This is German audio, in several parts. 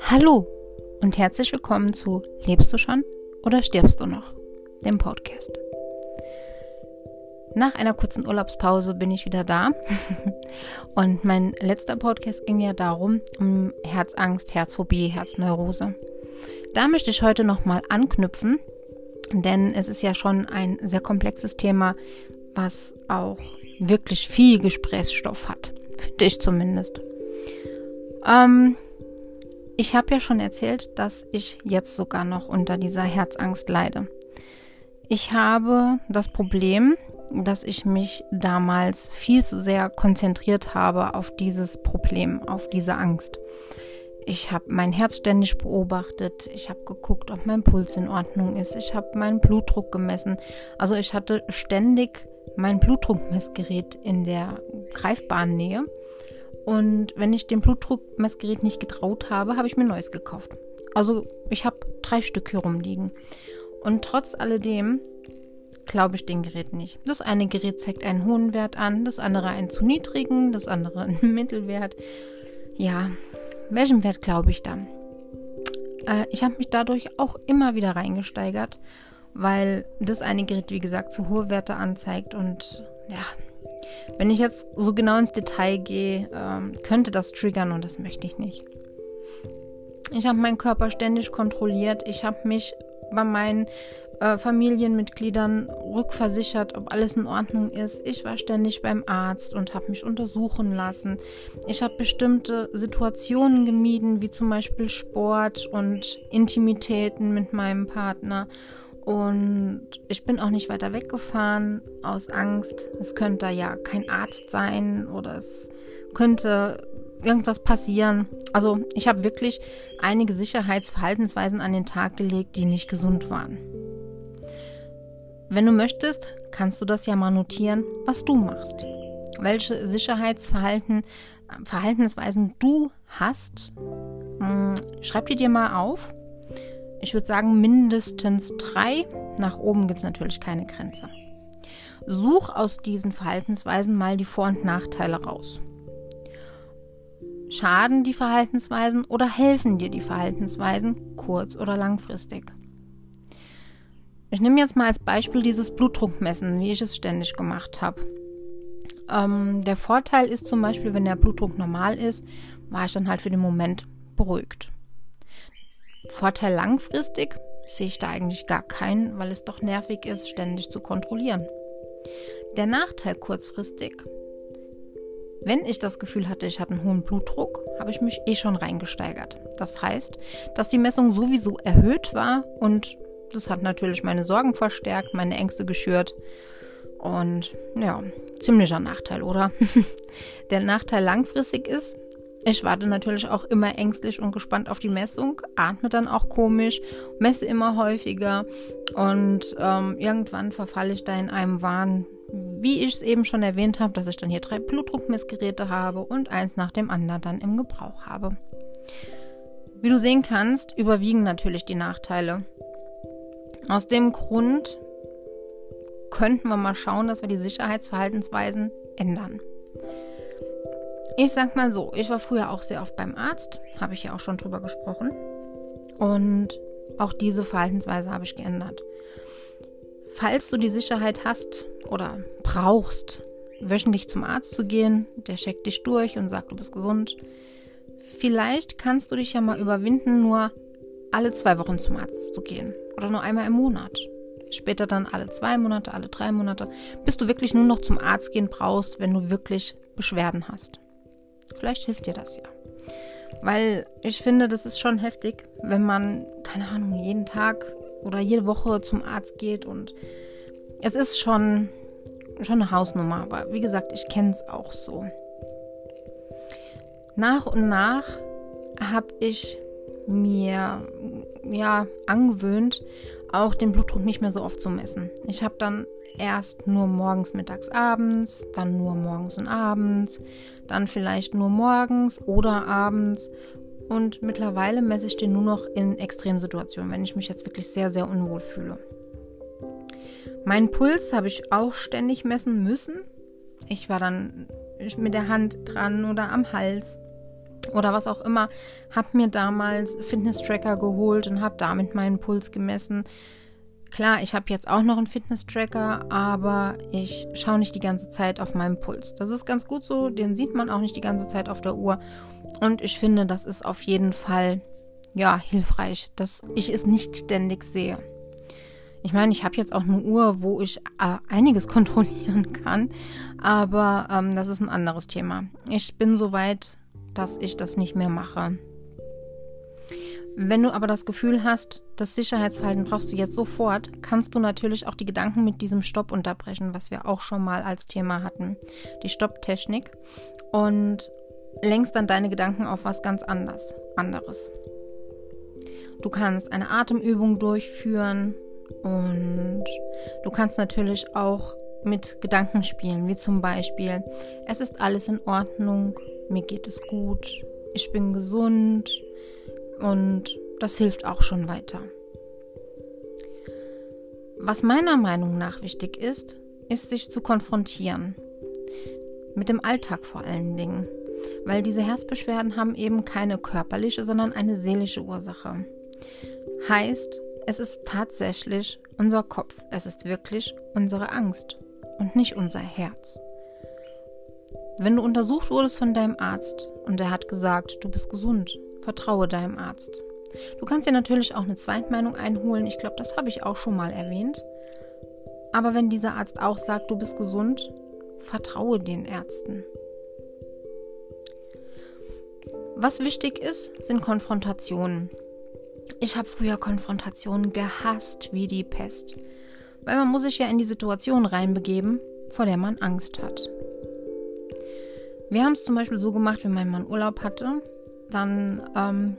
Hallo und herzlich willkommen zu Lebst du schon oder stirbst du noch? Dem Podcast. Nach einer kurzen Urlaubspause bin ich wieder da. und mein letzter Podcast ging ja darum, um Herzangst, Herzphobie, Herzneurose. Da möchte ich heute nochmal anknüpfen, denn es ist ja schon ein sehr komplexes Thema, was auch wirklich viel Gesprächsstoff hat. Finde ich zumindest. Ähm, ich habe ja schon erzählt, dass ich jetzt sogar noch unter dieser Herzangst leide. Ich habe das Problem, dass ich mich damals viel zu sehr konzentriert habe auf dieses Problem, auf diese Angst. Ich habe mein Herz ständig beobachtet. Ich habe geguckt, ob mein Puls in Ordnung ist. Ich habe meinen Blutdruck gemessen. Also ich hatte ständig mein Blutdruckmessgerät in der greifbaren Nähe und wenn ich dem Blutdruckmessgerät nicht getraut habe, habe ich mir neues gekauft. Also ich habe drei Stück hier rumliegen. Und trotz alledem glaube ich den Gerät nicht. Das eine Gerät zeigt einen hohen Wert an, das andere einen zu niedrigen, das andere einen Mittelwert. Ja, welchem Wert glaube ich dann? Äh, ich habe mich dadurch auch immer wieder reingesteigert, weil das eine Gerät, wie gesagt, zu hohe Werte anzeigt und ja, wenn ich jetzt so genau ins Detail gehe, ähm, könnte das triggern und das möchte ich nicht. Ich habe meinen Körper ständig kontrolliert. Ich habe mich bei meinen äh, Familienmitgliedern rückversichert, ob alles in Ordnung ist. Ich war ständig beim Arzt und habe mich untersuchen lassen. Ich habe bestimmte Situationen gemieden, wie zum Beispiel Sport und Intimitäten mit meinem Partner. Und ich bin auch nicht weiter weggefahren aus Angst. Es könnte ja kein Arzt sein oder es könnte irgendwas passieren. Also ich habe wirklich einige Sicherheitsverhaltensweisen an den Tag gelegt, die nicht gesund waren. Wenn du möchtest, kannst du das ja mal notieren, was du machst. Welche Sicherheitsverhalten, Verhaltensweisen du hast. Hm, schreib die dir mal auf ich würde sagen mindestens drei. Nach oben gibt es natürlich keine Grenze. Such aus diesen Verhaltensweisen mal die Vor- und Nachteile raus. Schaden die Verhaltensweisen oder helfen dir die Verhaltensweisen kurz- oder langfristig? Ich nehme jetzt mal als Beispiel dieses Blutdruckmessen, wie ich es ständig gemacht habe. Ähm, der Vorteil ist zum Beispiel, wenn der Blutdruck normal ist, war ich dann halt für den Moment beruhigt. Vorteil langfristig sehe ich da eigentlich gar keinen, weil es doch nervig ist, ständig zu kontrollieren. Der Nachteil kurzfristig. Wenn ich das Gefühl hatte, ich hatte einen hohen Blutdruck, habe ich mich eh schon reingesteigert. Das heißt, dass die Messung sowieso erhöht war und das hat natürlich meine Sorgen verstärkt, meine Ängste geschürt. Und ja, ziemlicher Nachteil, oder? Der Nachteil langfristig ist, ich warte natürlich auch immer ängstlich und gespannt auf die Messung, atme dann auch komisch, messe immer häufiger und ähm, irgendwann verfalle ich da in einem Wahn, wie ich es eben schon erwähnt habe, dass ich dann hier drei Blutdruckmessgeräte habe und eins nach dem anderen dann im Gebrauch habe. Wie du sehen kannst, überwiegen natürlich die Nachteile. Aus dem Grund könnten wir mal schauen, dass wir die Sicherheitsverhaltensweisen ändern. Ich sag mal so, ich war früher auch sehr oft beim Arzt, habe ich ja auch schon drüber gesprochen. Und auch diese Verhaltensweise habe ich geändert. Falls du die Sicherheit hast oder brauchst, wöchentlich zum Arzt zu gehen, der checkt dich durch und sagt, du bist gesund. Vielleicht kannst du dich ja mal überwinden, nur alle zwei Wochen zum Arzt zu gehen oder nur einmal im Monat. Später dann alle zwei Monate, alle drei Monate, bis du wirklich nur noch zum Arzt gehen brauchst, wenn du wirklich Beschwerden hast. Vielleicht hilft dir das ja. Weil ich finde, das ist schon heftig, wenn man, keine Ahnung, jeden Tag oder jede Woche zum Arzt geht und es ist schon, schon eine Hausnummer. Aber wie gesagt, ich kenne es auch so. Nach und nach habe ich mir ja angewöhnt, auch den Blutdruck nicht mehr so oft zu messen. Ich habe dann erst nur morgens, mittags, abends, dann nur morgens und abends, dann vielleicht nur morgens oder abends. Und mittlerweile messe ich den nur noch in Extremsituationen, wenn ich mich jetzt wirklich sehr, sehr unwohl fühle. Meinen Puls habe ich auch ständig messen müssen. Ich war dann mit der Hand dran oder am Hals oder was auch immer. Hab mir damals Fitness-Tracker geholt und habe damit meinen Puls gemessen. Klar, ich habe jetzt auch noch einen Fitness-Tracker, aber ich schaue nicht die ganze Zeit auf meinen Puls. Das ist ganz gut so, den sieht man auch nicht die ganze Zeit auf der Uhr. Und ich finde, das ist auf jeden Fall ja hilfreich, dass ich es nicht ständig sehe. Ich meine, ich habe jetzt auch eine Uhr, wo ich äh, einiges kontrollieren kann, aber ähm, das ist ein anderes Thema. Ich bin so weit, dass ich das nicht mehr mache. Wenn du aber das Gefühl hast, das Sicherheitsverhalten brauchst du jetzt sofort, kannst du natürlich auch die Gedanken mit diesem Stopp unterbrechen, was wir auch schon mal als Thema hatten. Die Stopptechnik. Und lenkst dann deine Gedanken auf was ganz anders, anderes. Du kannst eine Atemübung durchführen und du kannst natürlich auch mit Gedanken spielen, wie zum Beispiel, es ist alles in Ordnung, mir geht es gut, ich bin gesund, und das hilft auch schon weiter. Was meiner Meinung nach wichtig ist, ist sich zu konfrontieren. Mit dem Alltag vor allen Dingen. Weil diese Herzbeschwerden haben eben keine körperliche, sondern eine seelische Ursache. Heißt, es ist tatsächlich unser Kopf. Es ist wirklich unsere Angst und nicht unser Herz. Wenn du untersucht wurdest von deinem Arzt und er hat gesagt, du bist gesund, Vertraue deinem Arzt. Du kannst dir natürlich auch eine Zweitmeinung einholen. Ich glaube, das habe ich auch schon mal erwähnt. Aber wenn dieser Arzt auch sagt, du bist gesund, vertraue den Ärzten. Was wichtig ist, sind Konfrontationen. Ich habe früher Konfrontationen gehasst wie die Pest. Weil man muss sich ja in die Situation reinbegeben, vor der man Angst hat. Wir haben es zum Beispiel so gemacht, wenn mein Mann Urlaub hatte dann ähm,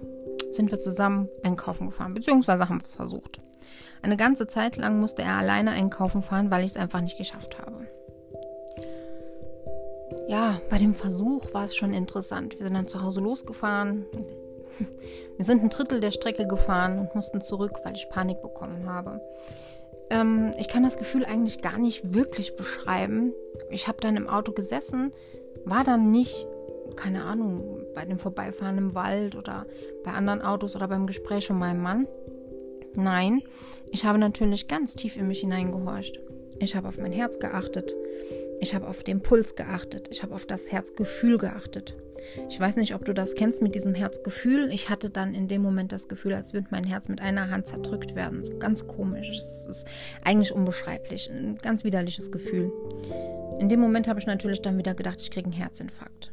sind wir zusammen einkaufen gefahren, beziehungsweise haben wir es versucht. Eine ganze Zeit lang musste er alleine einkaufen fahren, weil ich es einfach nicht geschafft habe. Ja, bei dem Versuch war es schon interessant. Wir sind dann zu Hause losgefahren. Wir sind ein Drittel der Strecke gefahren und mussten zurück, weil ich Panik bekommen habe. Ähm, ich kann das Gefühl eigentlich gar nicht wirklich beschreiben. Ich habe dann im Auto gesessen, war dann nicht keine Ahnung, bei dem Vorbeifahren im Wald oder bei anderen Autos oder beim Gespräch von meinem Mann. Nein, ich habe natürlich ganz tief in mich hineingehorcht. Ich habe auf mein Herz geachtet. Ich habe auf den Puls geachtet. Ich habe auf das Herzgefühl geachtet. Ich weiß nicht, ob du das kennst mit diesem Herzgefühl. Ich hatte dann in dem Moment das Gefühl, als würde mein Herz mit einer Hand zerdrückt werden. So ganz komisch. Es ist eigentlich unbeschreiblich. Ein ganz widerliches Gefühl. In dem Moment habe ich natürlich dann wieder gedacht, ich kriege einen Herzinfarkt.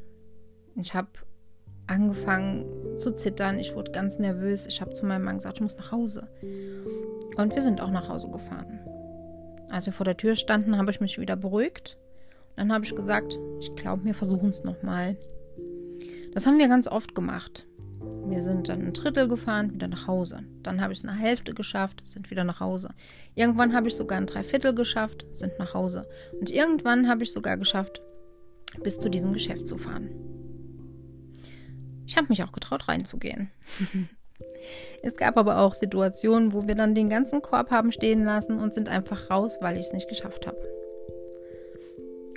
Ich habe angefangen zu zittern, ich wurde ganz nervös. Ich habe zu meinem Mann gesagt, ich muss nach Hause. Und wir sind auch nach Hause gefahren. Als wir vor der Tür standen, habe ich mich wieder beruhigt. Dann habe ich gesagt, ich glaube, wir versuchen es nochmal. Das haben wir ganz oft gemacht. Wir sind dann ein Drittel gefahren, wieder nach Hause. Dann habe ich es eine Hälfte geschafft, sind wieder nach Hause. Irgendwann habe ich sogar ein Dreiviertel geschafft, sind nach Hause. Und irgendwann habe ich sogar geschafft, bis zu diesem Geschäft zu fahren. Ich habe mich auch getraut, reinzugehen. es gab aber auch Situationen, wo wir dann den ganzen Korb haben stehen lassen und sind einfach raus, weil ich es nicht geschafft habe.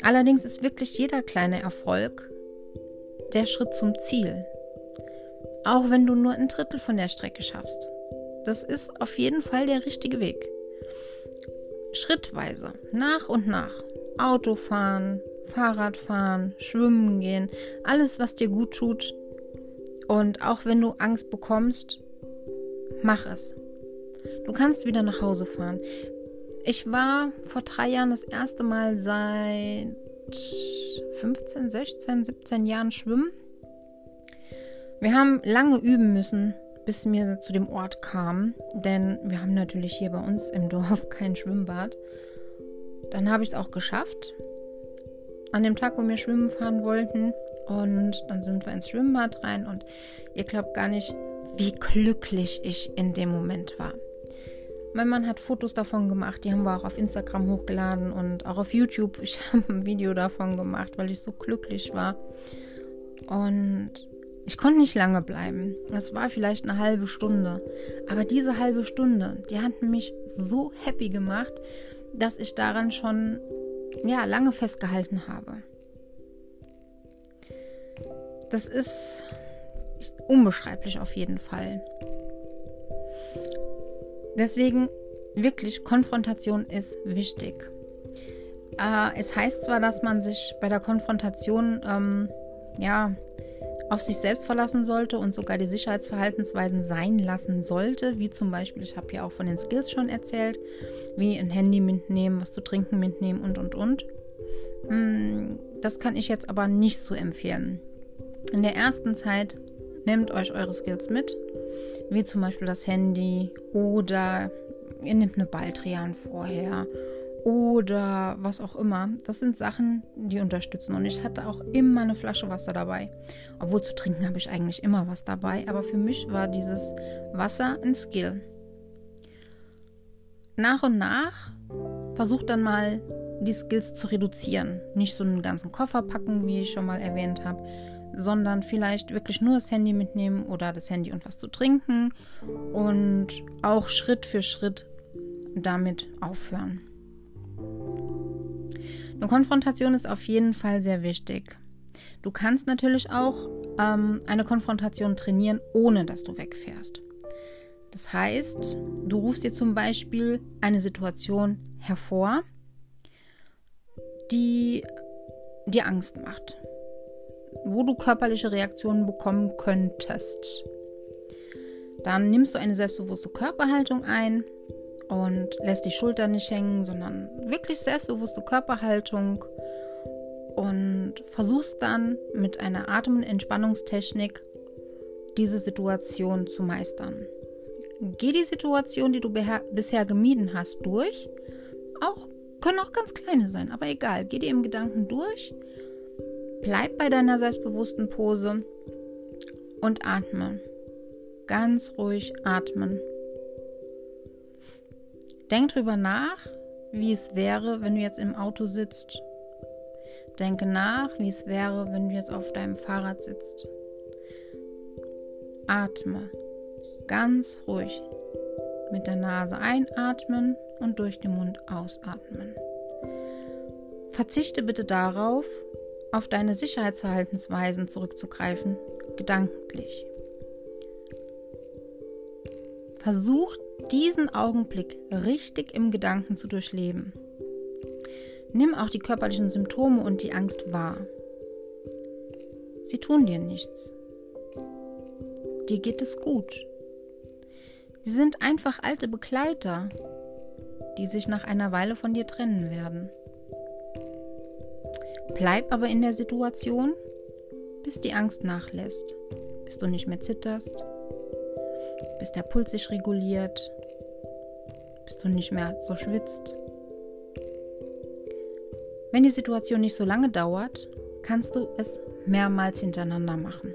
Allerdings ist wirklich jeder kleine Erfolg der Schritt zum Ziel. Auch wenn du nur ein Drittel von der Strecke schaffst. Das ist auf jeden Fall der richtige Weg. Schrittweise, nach und nach. Autofahren, Fahrradfahren, schwimmen gehen, alles, was dir gut tut, und auch wenn du Angst bekommst, mach es. Du kannst wieder nach Hause fahren. Ich war vor drei Jahren das erste Mal seit 15, 16, 17 Jahren schwimmen. Wir haben lange üben müssen, bis wir zu dem Ort kamen, denn wir haben natürlich hier bei uns im Dorf kein Schwimmbad. Dann habe ich es auch geschafft. An dem Tag, wo wir schwimmen fahren wollten, und dann sind wir ins Schwimmbad rein und ihr glaubt gar nicht, wie glücklich ich in dem Moment war. Mein Mann hat Fotos davon gemacht, die haben wir auch auf Instagram hochgeladen und auch auf YouTube. Ich habe ein Video davon gemacht, weil ich so glücklich war. Und ich konnte nicht lange bleiben. Es war vielleicht eine halbe Stunde. Aber diese halbe Stunde, die hat mich so happy gemacht, dass ich daran schon ja, lange festgehalten habe. das ist unbeschreiblich auf jeden Fall. Deswegen wirklich, Konfrontation ist wichtig. Äh, es heißt zwar, dass man sich bei der Konfrontation ähm, ja, auf sich selbst verlassen sollte und sogar die Sicherheitsverhaltensweisen sein lassen sollte, wie zum Beispiel, ich habe ja auch von den Skills schon erzählt, wie ein Handy mitnehmen, was zu trinken mitnehmen und und und. Hm, das kann ich jetzt aber nicht so empfehlen. In der ersten Zeit nehmt euch eure Skills mit, wie zum Beispiel das Handy oder ihr nehmt eine Baldrian vorher oder was auch immer. Das sind Sachen, die unterstützen. Und ich hatte auch immer eine Flasche Wasser dabei. Obwohl zu trinken habe ich eigentlich immer was dabei. Aber für mich war dieses Wasser ein Skill. Nach und nach versucht dann mal die Skills zu reduzieren. Nicht so einen ganzen Koffer packen, wie ich schon mal erwähnt habe, sondern vielleicht wirklich nur das Handy mitnehmen oder das Handy und was zu trinken und auch Schritt für Schritt damit aufhören. Eine Konfrontation ist auf jeden Fall sehr wichtig. Du kannst natürlich auch ähm, eine Konfrontation trainieren, ohne dass du wegfährst. Das heißt, du rufst dir zum Beispiel eine Situation hervor, die dir Angst macht, wo du körperliche Reaktionen bekommen könntest. Dann nimmst du eine selbstbewusste Körperhaltung ein und lässt die Schultern nicht hängen, sondern wirklich selbstbewusste Körperhaltung und versuchst dann mit einer Atem- und Entspannungstechnik diese Situation zu meistern. Geh die Situation, die du bisher gemieden hast, durch. Auch können auch ganz kleine sein, aber egal. Geh dir im Gedanken durch. Bleib bei deiner selbstbewussten Pose und atme. Ganz ruhig atmen. Denk drüber nach, wie es wäre, wenn du jetzt im Auto sitzt. Denke nach, wie es wäre, wenn du jetzt auf deinem Fahrrad sitzt. Atme ganz ruhig mit der Nase einatmen und durch den Mund ausatmen. Verzichte bitte darauf, auf deine Sicherheitsverhaltensweisen zurückzugreifen, gedanklich. Versuch diesen Augenblick richtig im Gedanken zu durchleben. Nimm auch die körperlichen Symptome und die Angst wahr. Sie tun dir nichts. Dir geht es gut. Sie sind einfach alte Begleiter, die sich nach einer Weile von dir trennen werden. Bleib aber in der Situation, bis die Angst nachlässt, bis du nicht mehr zitterst, bis der Puls sich reguliert, bis du nicht mehr so schwitzt. Wenn die Situation nicht so lange dauert, kannst du es mehrmals hintereinander machen.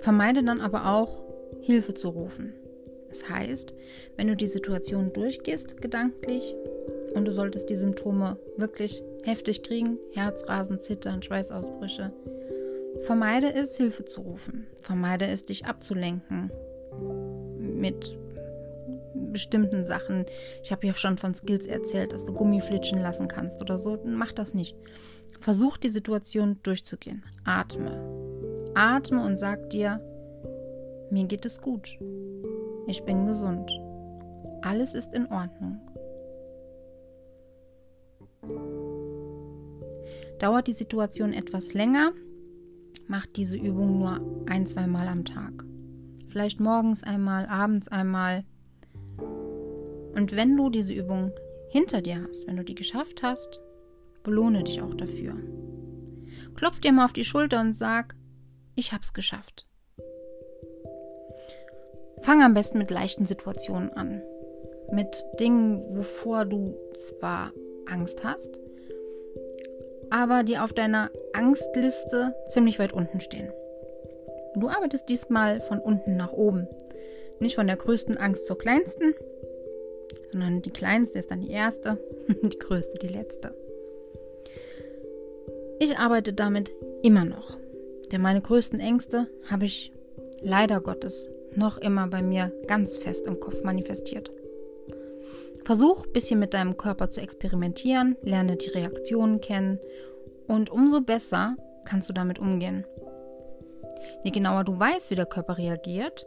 Vermeide dann aber auch, Hilfe zu rufen. Das heißt, wenn du die Situation durchgehst, gedanklich, und du solltest die Symptome wirklich heftig kriegen, Herzrasen, Zittern, Schweißausbrüche, vermeide es, Hilfe zu rufen. Vermeide es, dich abzulenken mit bestimmten Sachen. Ich habe ja schon von Skills erzählt, dass du Gummi flitschen lassen kannst oder so. Mach das nicht. Versuch die Situation durchzugehen. Atme. Atme und sag dir, mir geht es gut. Ich bin gesund. Alles ist in Ordnung. Dauert die Situation etwas länger, macht diese Übung nur ein, zwei Mal am Tag. Vielleicht morgens einmal, abends einmal. Und wenn du diese Übung hinter dir hast, wenn du die geschafft hast, belohne dich auch dafür. Klopf dir mal auf die Schulter und sag, ich hab's geschafft. Fang am besten mit leichten Situationen an. Mit Dingen, wovor du zwar Angst hast, aber die auf deiner Angstliste ziemlich weit unten stehen. Du arbeitest diesmal von unten nach oben. Nicht von der größten Angst zur kleinsten, sondern die kleinste ist dann die erste, die größte die letzte. Ich arbeite damit immer noch, denn meine größten Ängste habe ich leider Gottes noch immer bei mir ganz fest im Kopf manifestiert. Versuch ein bisschen mit deinem Körper zu experimentieren, lerne die Reaktionen kennen und umso besser kannst du damit umgehen. Je genauer du weißt, wie der Körper reagiert,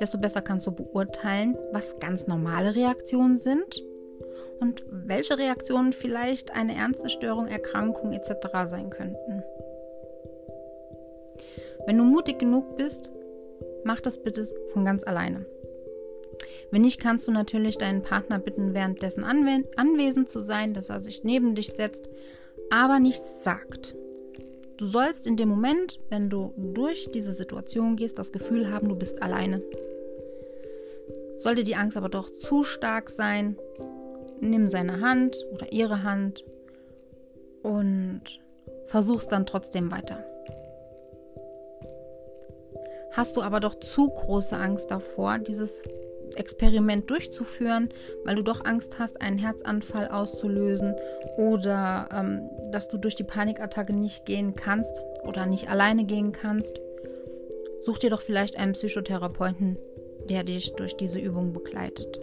desto besser kannst du beurteilen, was ganz normale Reaktionen sind und welche Reaktionen vielleicht eine ernste Störung, Erkrankung etc. sein könnten. Wenn du mutig genug bist, mach das bitte von ganz alleine. Wenn nicht, kannst du natürlich deinen Partner bitten, währenddessen anwe anwesend zu sein, dass er sich neben dich setzt, aber nichts sagt. Du sollst in dem Moment, wenn du durch diese Situation gehst, das Gefühl haben, du bist alleine. Sollte die Angst aber doch zu stark sein, nimm seine Hand oder ihre Hand und versuch's dann trotzdem weiter. Hast du aber doch zu große Angst davor, dieses Experiment durchzuführen, weil du doch Angst hast, einen Herzanfall auszulösen oder ähm, dass du durch die Panikattacke nicht gehen kannst oder nicht alleine gehen kannst, such dir doch vielleicht einen Psychotherapeuten, der dich durch diese Übung begleitet.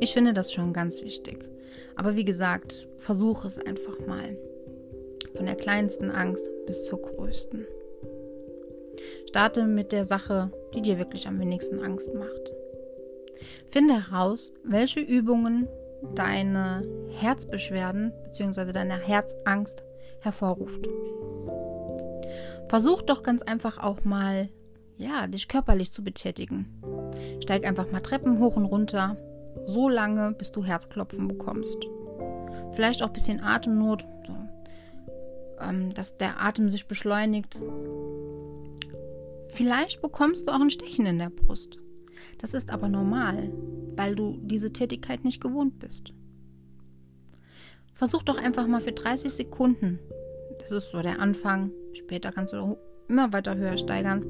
Ich finde das schon ganz wichtig. Aber wie gesagt, versuch es einfach mal. Von der kleinsten Angst bis zur größten. Starte mit der Sache, die dir wirklich am wenigsten Angst macht. Finde heraus, welche Übungen deine Herzbeschwerden bzw. deine Herzangst hervorruft. Versuch doch ganz einfach auch mal, ja, dich körperlich zu betätigen. Steig einfach mal Treppen hoch und runter, so lange, bis du Herzklopfen bekommst. Vielleicht auch ein bisschen Atemnot, so, ähm, dass der Atem sich beschleunigt. Vielleicht bekommst du auch ein Stechen in der Brust. Das ist aber normal, weil du diese Tätigkeit nicht gewohnt bist. Versuch doch einfach mal für 30 Sekunden, das ist so der Anfang, später kannst du immer weiter höher steigern,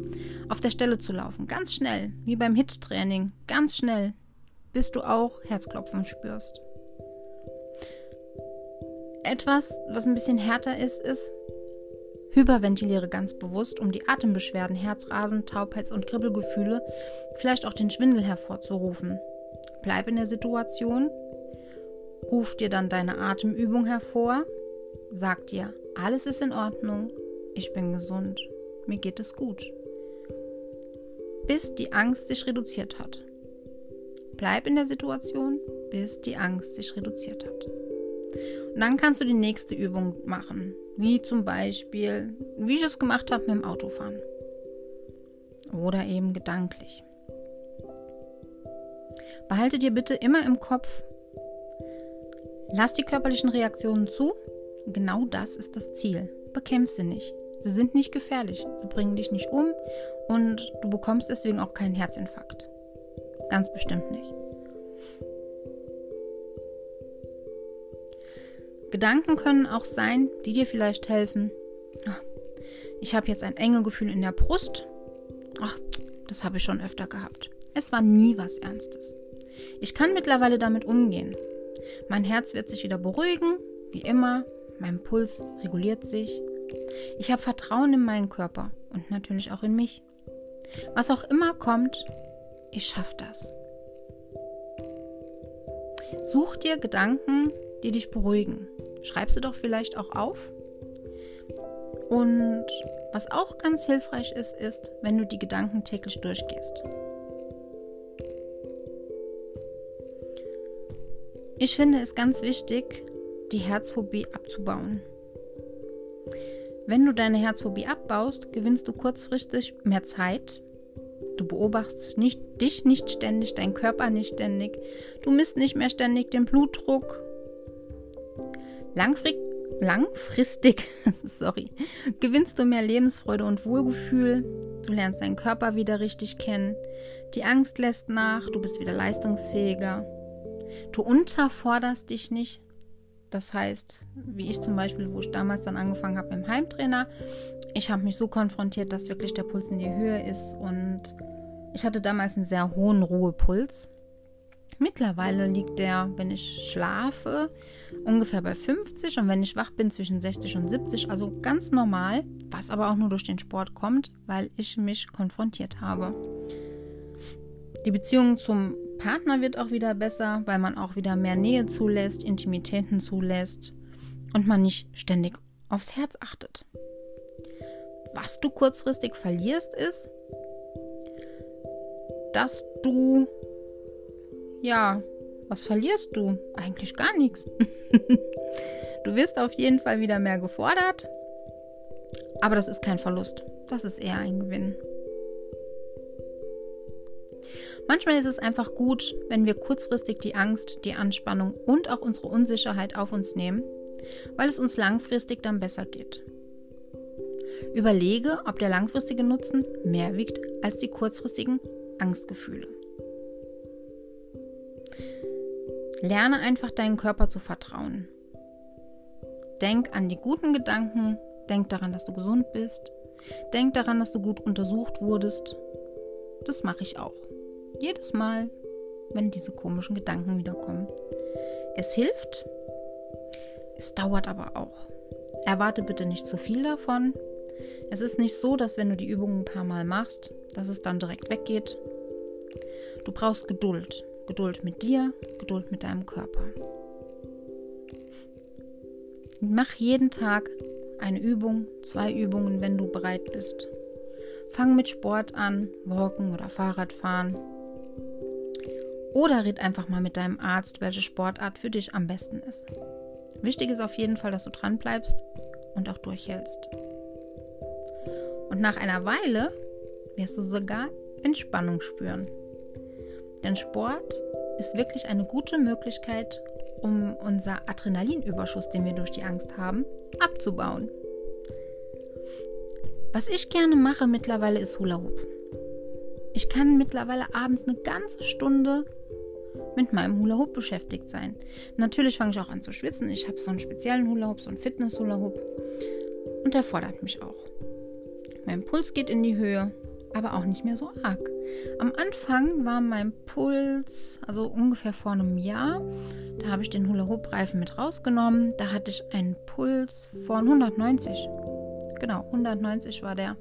auf der Stelle zu laufen. Ganz schnell, wie beim Hit-Training, ganz schnell, bis du auch Herzklopfen spürst. Etwas, was ein bisschen härter ist, ist, Hyperventiliere ganz bewusst, um die Atembeschwerden, Herzrasen, Taubheits- und Kribbelgefühle, vielleicht auch den Schwindel hervorzurufen. Bleib in der Situation, ruf dir dann deine Atemübung hervor, sag dir, alles ist in Ordnung, ich bin gesund, mir geht es gut. Bis die Angst sich reduziert hat. Bleib in der Situation, bis die Angst sich reduziert hat. Und dann kannst du die nächste Übung machen. Wie zum Beispiel, wie ich es gemacht habe mit dem Autofahren. Oder eben gedanklich. Behalte dir bitte immer im Kopf, lass die körperlichen Reaktionen zu. Genau das ist das Ziel. Bekämpf sie nicht. Sie sind nicht gefährlich. Sie bringen dich nicht um und du bekommst deswegen auch keinen Herzinfarkt. Ganz bestimmt nicht. Gedanken können auch sein, die dir vielleicht helfen. Ich habe jetzt ein enge Gefühl in der Brust. Ach, das habe ich schon öfter gehabt. Es war nie was Ernstes. Ich kann mittlerweile damit umgehen. Mein Herz wird sich wieder beruhigen, wie immer. Mein Puls reguliert sich. Ich habe Vertrauen in meinen Körper und natürlich auch in mich. Was auch immer kommt, ich schaffe das. Such dir Gedanken, die dich beruhigen. Schreib sie doch vielleicht auch auf. Und was auch ganz hilfreich ist, ist, wenn du die Gedanken täglich durchgehst. Ich finde es ganz wichtig, die Herzphobie abzubauen. Wenn du deine Herzphobie abbaust, gewinnst du kurzfristig mehr Zeit. Du beobachtest nicht, dich nicht ständig, deinen Körper nicht ständig. Du misst nicht mehr ständig den Blutdruck Langfristig, langfristig sorry, gewinnst du mehr Lebensfreude und Wohlgefühl. Du lernst deinen Körper wieder richtig kennen. Die Angst lässt nach, du bist wieder leistungsfähiger. Du unterforderst dich nicht. Das heißt, wie ich zum Beispiel, wo ich damals dann angefangen habe mit dem Heimtrainer, ich habe mich so konfrontiert, dass wirklich der Puls in die Höhe ist und ich hatte damals einen sehr hohen Ruhepuls. Mittlerweile liegt der, wenn ich schlafe, ungefähr bei 50 und wenn ich wach bin zwischen 60 und 70, also ganz normal, was aber auch nur durch den Sport kommt, weil ich mich konfrontiert habe. Die Beziehung zum Partner wird auch wieder besser, weil man auch wieder mehr Nähe zulässt, Intimitäten zulässt und man nicht ständig aufs Herz achtet. Was du kurzfristig verlierst, ist, dass du, ja, was verlierst du? Eigentlich gar nichts. du wirst auf jeden Fall wieder mehr gefordert, aber das ist kein Verlust. Das ist eher ein Gewinn. Manchmal ist es einfach gut, wenn wir kurzfristig die Angst, die Anspannung und auch unsere Unsicherheit auf uns nehmen, weil es uns langfristig dann besser geht. Überlege, ob der langfristige Nutzen mehr wiegt als die kurzfristigen Angstgefühle. Lerne einfach deinen Körper zu vertrauen. Denk an die guten Gedanken, denk daran, dass du gesund bist, denk daran, dass du gut untersucht wurdest. Das mache ich auch. Jedes Mal, wenn diese komischen Gedanken wiederkommen. Es hilft, es dauert aber auch. Erwarte bitte nicht zu viel davon. Es ist nicht so, dass wenn du die Übungen ein paar Mal machst, dass es dann direkt weggeht. Du brauchst Geduld. Geduld mit dir, Geduld mit deinem Körper. Mach jeden Tag eine Übung, zwei Übungen, wenn du bereit bist. Fang mit Sport an, Walken oder Fahrradfahren. Oder red einfach mal mit deinem Arzt, welche Sportart für dich am besten ist. Wichtig ist auf jeden Fall, dass du dran bleibst und auch durchhältst. Und nach einer Weile wirst du sogar Entspannung spüren. Denn Sport ist wirklich eine gute Möglichkeit, um unser Adrenalinüberschuss, den wir durch die Angst haben, abzubauen. Was ich gerne mache mittlerweile ist Hula Hoop. Ich kann mittlerweile abends eine ganze Stunde mit meinem Hula Hoop beschäftigt sein. Natürlich fange ich auch an zu schwitzen. Ich habe so einen speziellen Hula Hoop, so einen Fitness Hula Hoop. Und der fordert mich auch. Mein Puls geht in die Höhe, aber auch nicht mehr so arg. Am Anfang war mein Puls, also ungefähr vor einem Jahr, da habe ich den Hula-Hoop-Reifen mit rausgenommen. Da hatte ich einen Puls von 190. Genau, 190 war der.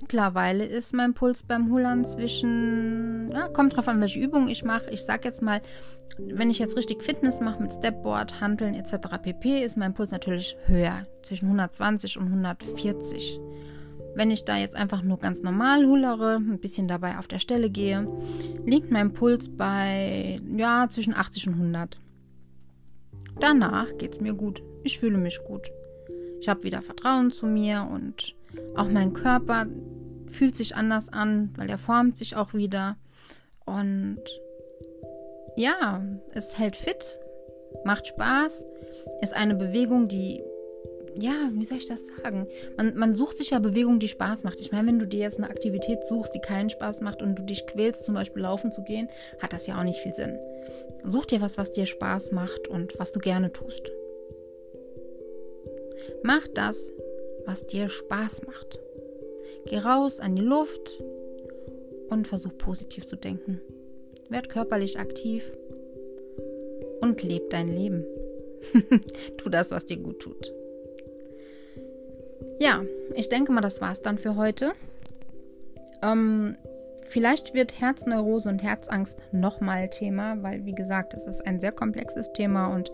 Mittlerweile ist mein Puls beim Hulan zwischen, ja, kommt drauf an, welche Übung ich mache. Ich sag jetzt mal, wenn ich jetzt richtig Fitness mache mit Stepboard, Handeln etc. pp, ist mein Puls natürlich höher, zwischen 120 und 140. Wenn ich da jetzt einfach nur ganz normal hulere, ein bisschen dabei auf der Stelle gehe, liegt mein Puls bei ja, zwischen 80 und 100. Danach geht es mir gut. Ich fühle mich gut. Ich habe wieder Vertrauen zu mir und auch mein Körper fühlt sich anders an, weil er formt sich auch wieder. Und ja, es hält fit, macht Spaß, ist eine Bewegung, die ja, wie soll ich das sagen? Man, man sucht sich ja Bewegung, die Spaß macht. Ich meine, wenn du dir jetzt eine Aktivität suchst, die keinen Spaß macht und du dich quälst, zum Beispiel laufen zu gehen, hat das ja auch nicht viel Sinn. Such dir was, was dir Spaß macht und was du gerne tust. Mach das, was dir Spaß macht. Geh raus an die Luft und versuch positiv zu denken. Werd körperlich aktiv und leb dein Leben. tu das, was dir gut tut. Ja, ich denke mal, das war's dann für heute. Ähm, vielleicht wird Herzneurose und Herzangst nochmal Thema, weil, wie gesagt, es ist ein sehr komplexes Thema und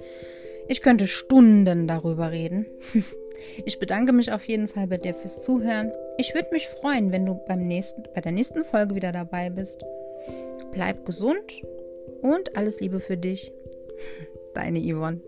ich könnte Stunden darüber reden. Ich bedanke mich auf jeden Fall bei dir fürs Zuhören. Ich würde mich freuen, wenn du beim nächsten, bei der nächsten Folge wieder dabei bist. Bleib gesund und alles Liebe für dich. Deine Yvonne.